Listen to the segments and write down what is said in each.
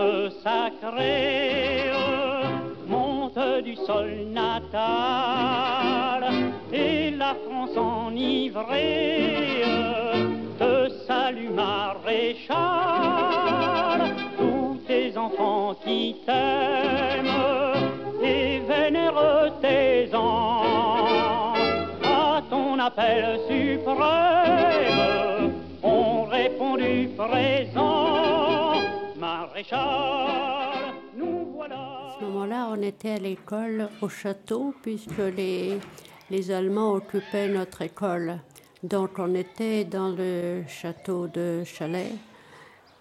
larmes sacrées montent du sol natal et la France enivrée te salue maréchal, tous tes enfants qui t'aiment et vénèrent tes ans. À ton appel suprême ont répondu présent À ce moment-là, on était à l'école au château puisque les, les Allemands occupaient notre école. Donc on était dans le château de Chalais.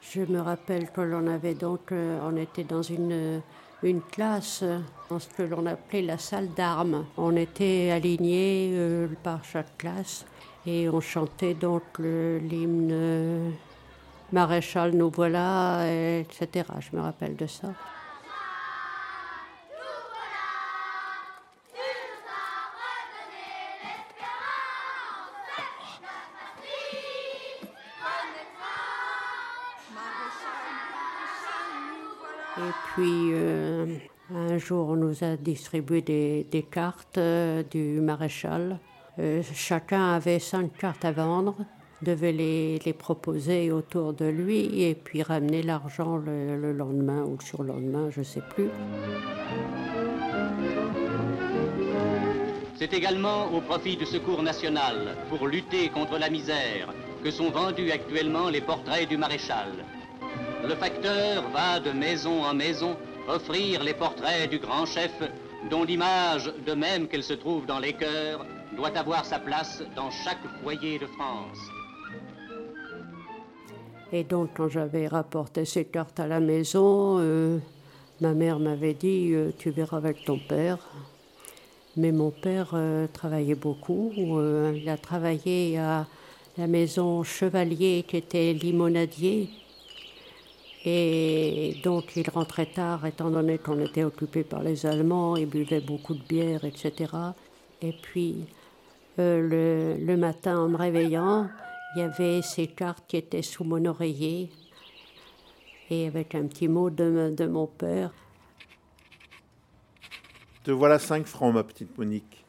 Je me rappelle que l'on avait donc, euh, on était dans une, une classe, dans ce que l'on appelait la salle d'armes. On était alignés euh, par chaque classe et on chantait donc l'hymne Maréchal, nous voilà, et etc. Je me rappelle de ça. Et puis, euh, un jour, on nous a distribué des, des cartes euh, du maréchal. Euh, chacun avait cinq cartes à vendre, devait les, proposer autour de lui et puis ramener l'argent le, le lendemain ou le surlendemain, je ne sais plus. C'est également au profit du Secours national, pour lutter contre la misère, que sont vendus actuellement les portraits du maréchal. Le facteur va de maison en maison offrir les portraits du grand chef, dont l'image, de même qu'elle se trouve dans les cœurs, doit avoir sa place dans chaque foyer de France. Et donc, quand j'avais rapporté ces cartes à la maison, euh, ma mère m'avait dit euh, Tu verras avec ton père. Mais mon père euh, travaillait beaucoup. il a travaillé à la maison Chevalier, qui était limonadier. Et donc, il rentrait tard, étant donné qu'on était occupé par les Allemands. Il buvait beaucoup de bière, etc. Et puis, le matin, en me réveillant, il y avait ces cartes qui étaient sous mon oreiller et avec un petit mot de, mon père. Te voilà 5 francs, ma petite Monique.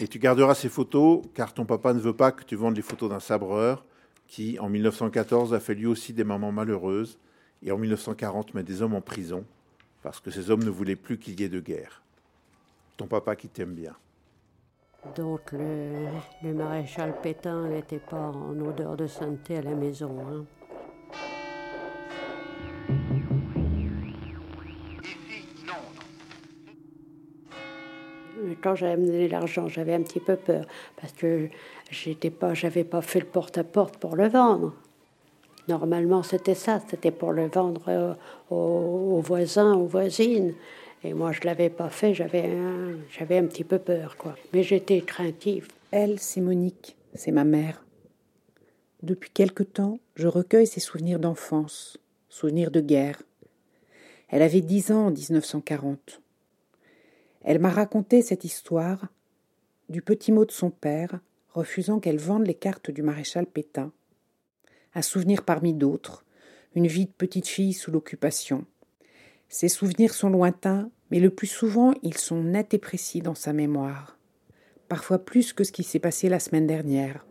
Et tu garderas ces photos, car ton papa ne veut pas que tu vendes les photos d'un sabreur qui, en 1914, a fait lui aussi des mamans malheureuses et en 1940 met des hommes en prison parce que ces hommes ne voulaient plus qu'il y ait de guerre. Ton papa qui t'aime bien. Donc le, maréchal Pétain n'était pas en odeur de sainteté à la maison. hein. Quand j'avais amené l'argent, j'avais un petit peu peur parce que j'étais pas, j'avais pas fait le porte-à-porte pour le vendre. Normalement, c'était ça, c'était pour le vendre euh, aux voisins, aux voisines. Et moi, je l'avais pas fait, j'avais un, j'avais un petit peu peur, quoi. Mais j'étais craintive. Elle, c'est Monique, c'est ma mère. Depuis quelque temps, je recueille ses souvenirs d'enfance, souvenirs de guerre. Elle avait dix ans en 1940. Elle m'a raconté cette histoire du petit mot de son père refusant qu'elle vende les cartes du maréchal Pétain. Un souvenir parmi d'autres, une vie de petite fille sous l'occupation. Ces souvenirs sont lointains, mais le plus souvent ils sont nets et précis dans sa mémoire, parfois plus que ce qui s'est passé la semaine dernière.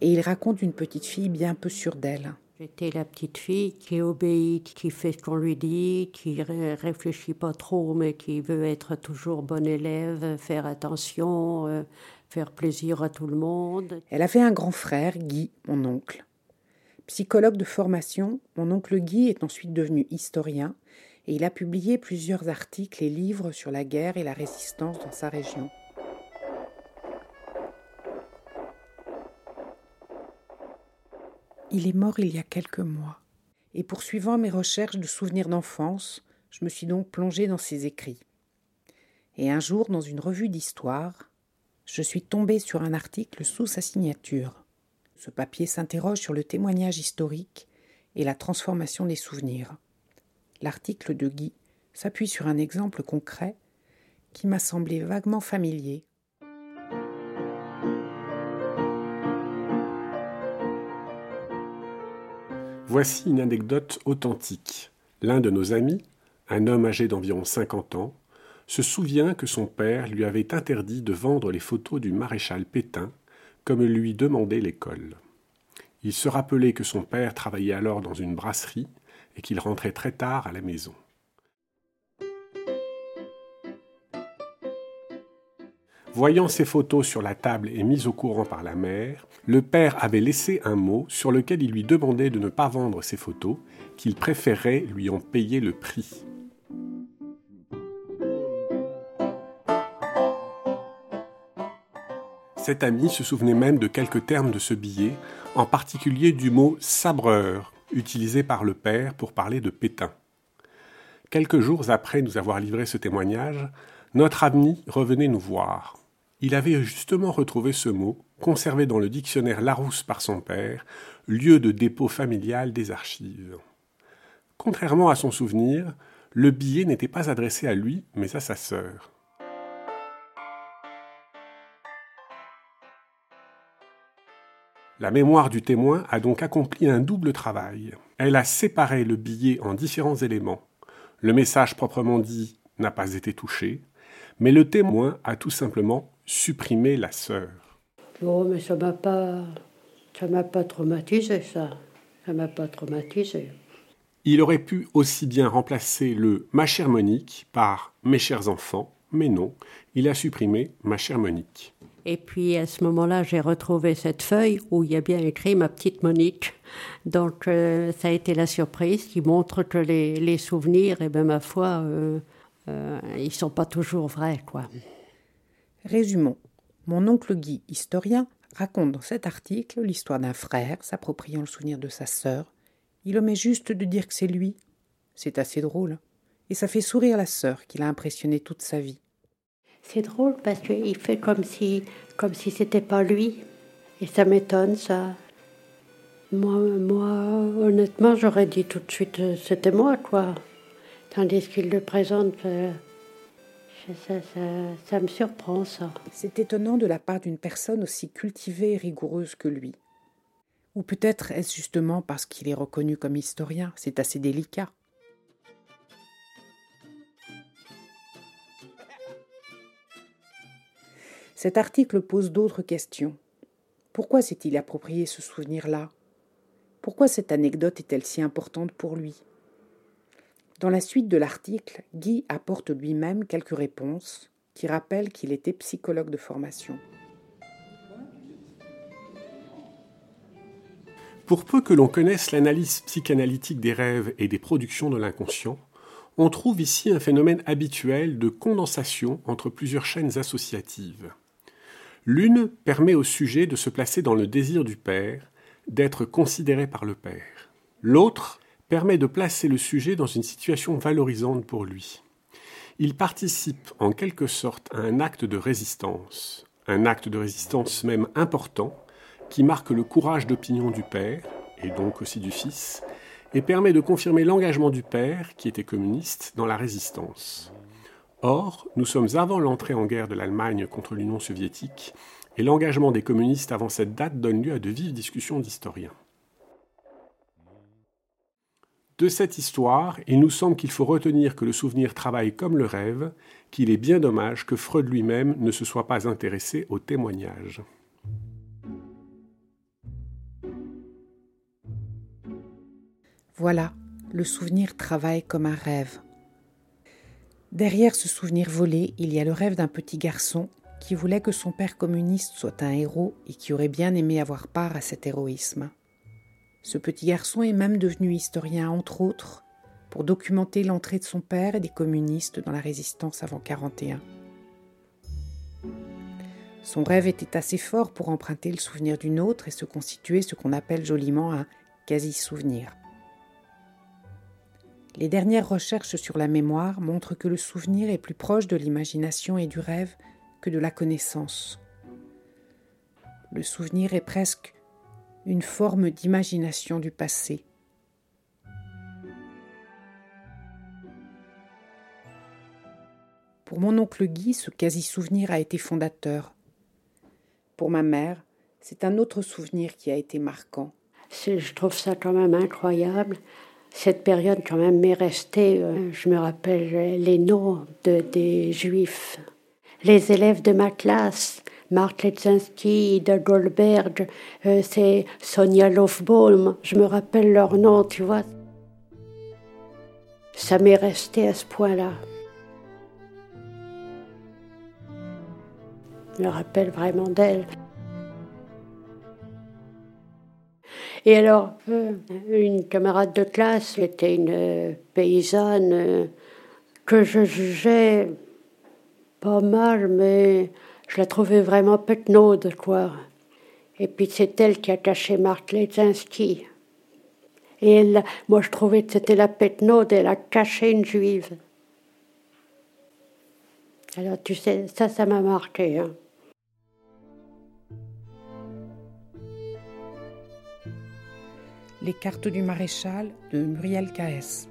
Et il raconte une petite fille bien peu sûre d'elle. J'étais la petite fille qui obéit, qui fait ce qu'on lui dit, qui ré- réfléchit pas trop, mais qui veut être toujours bonne élève, faire attention, euh, faire plaisir à tout le monde. Elle avait un grand frère, Guy, mon oncle. Psychologue de formation, mon oncle Guy est ensuite devenu historien et il a publié plusieurs articles et livres sur la guerre et la résistance dans sa région. Il est mort il y a quelques mois. Et poursuivant mes recherches de souvenirs d'enfance, je me suis donc plongée dans ses écrits. Et un jour, dans une revue d'histoire, je suis tombée sur un article sous sa signature. Ce papier s'interroge sur le témoignage historique et la transformation des souvenirs. L'article de Guy s'appuie sur un exemple concret qui m'a semblé vaguement familier. Voici une anecdote authentique. L'un de nos amis, un homme âgé d'environ 50 ans, se souvient que son père lui avait interdit de vendre les photos du maréchal Pétain, comme lui demandait l'école. Il se rappelait que son père travaillait alors dans une brasserie et qu'il rentrait très tard à la maison. Voyant ces photos sur la table et mis au courant par la mère, le père avait laissé un mot sur lequel il lui demandait de ne pas vendre ces photos, qu'il préférait lui en payer le prix. Cet ami se souvenait même de quelques termes de ce billet, en particulier du mot sabreur, utilisé par le père pour parler de Pétain. Quelques jours après nous avoir livré ce témoignage, notre ami revenait nous voir. Il avait justement retrouvé ce mot, conservé dans le dictionnaire Larousse par son père, lieu de dépôt familial des archives. Contrairement à son souvenir, le billet n'était pas adressé à lui, mais à sa sœur. La mémoire du témoin a donc accompli un double travail. Elle a séparé le billet en différents éléments. Le message proprement dit n'a pas été touché, mais le témoin a tout simplement supprimé la sœur. Oh, mais ça m'a pas, ça m'a pas traumatisé ça. Ça m'a pas traumatisé. Il aurait pu aussi bien remplacer le ma chère Monique par mes chers enfants, mais non, il a supprimé ma chère Monique. Et puis à ce moment-là, j'ai retrouvé cette feuille où il y a bien écrit ma petite Monique. Donc euh, ça a été la surprise qui montre que les, souvenirs, et eh bien ma foi, euh, euh, ils sont pas toujours vrais, quoi. Résumons. Mon oncle Guy, historien, raconte dans cet article l'histoire d'un frère s'appropriant le souvenir de sa sœur. Il omet juste de dire que c'est lui. C'est assez drôle. Et ça fait sourire la sœur qui l'a impressionné toute sa vie. C'est drôle parce qu'il fait comme si, comme si c'était pas lui. Et ça m'étonne, ça. Moi, moi, honnêtement, j'aurais dit tout de suite, euh, c'était moi, quoi. Tandis qu'il le présente, euh, ça, ça, ça me surprend, ça. C'est étonnant de la part d'une personne aussi cultivée et rigoureuse que lui. Ou peut-être est-ce justement parce qu'il est reconnu comme historien, c'est assez délicat. Cet article pose d'autres questions. Pourquoi s'est-il approprié ce souvenir-là? Pourquoi cette anecdote est-elle si importante pour lui? Dans la suite de l'article, Guy apporte lui-même quelques réponses qui rappellent qu'il était psychologue de formation. Pour peu que l'on connaisse l'analyse psychanalytique des rêves et des productions de l'inconscient, on trouve ici un phénomène habituel de condensation entre plusieurs chaînes associatives. L'une permet au sujet de se placer dans le désir du Père, d'être considéré par le Père. L'autre permet de placer le sujet dans une situation valorisante pour lui. Il participe en quelque sorte à un acte de résistance, un acte de résistance même important, qui marque le courage d'opinion du Père, et donc aussi du Fils, et permet de confirmer l'engagement du Père, qui était communiste, dans la résistance. Or, nous sommes avant l'entrée en guerre de l'Allemagne contre l'Union soviétique, et l'engagement des communistes avant cette date donne lieu à de vives discussions d'historiens. De cette histoire, il nous semble qu'il faut retenir que le souvenir travaille comme le rêve, qu'il est bien dommage que Freud lui-même ne se soit pas intéressé au témoignage. Voilà, le souvenir travaille comme un rêve. Derrière ce souvenir volé, il y a le rêve d'un petit garçon qui voulait que son père communiste soit un héros et qui aurait bien aimé avoir part à cet héroïsme. Ce petit garçon est même devenu historien, entre autres, pour documenter l'entrée de son père et des communistes dans la résistance avant 41. Son rêve était assez fort pour emprunter le souvenir d'une autre et se constituer ce qu'on appelle joliment un quasi-souvenir. Les dernières recherches sur la mémoire montrent que le souvenir est plus proche de l'imagination et du rêve que de la connaissance. Le souvenir est presque une forme d'imagination du passé. Pour mon oncle Guy, ce quasi-souvenir a été fondateur. Pour ma mère, c'est un autre souvenir qui a été marquant. Je trouve ça quand même incroyable cette période quand même m'est restée. Euh, je me rappelle les noms de, des juifs. Les élèves de ma classe, Mark Letzinski, Ida Goldberg, euh, c'est Sonia Lofbaum, je me rappelle leurs noms, tu vois. Ça m'est resté à ce point-là. Je me rappelle vraiment d'elle. Et alors, euh, une camarade de classe, qui était une euh, paysanne euh, que je jugeais pas mal, mais je la trouvais vraiment petnaude, quoi. Et puis c'est elle qui a caché Marc Lezinski. Et elle, moi je trouvais que c'était la petnaude, elle a caché une juive. Alors tu sais, ça, ça m'a marqué. Hein. Les cartes du maréchal de Muriel K.S.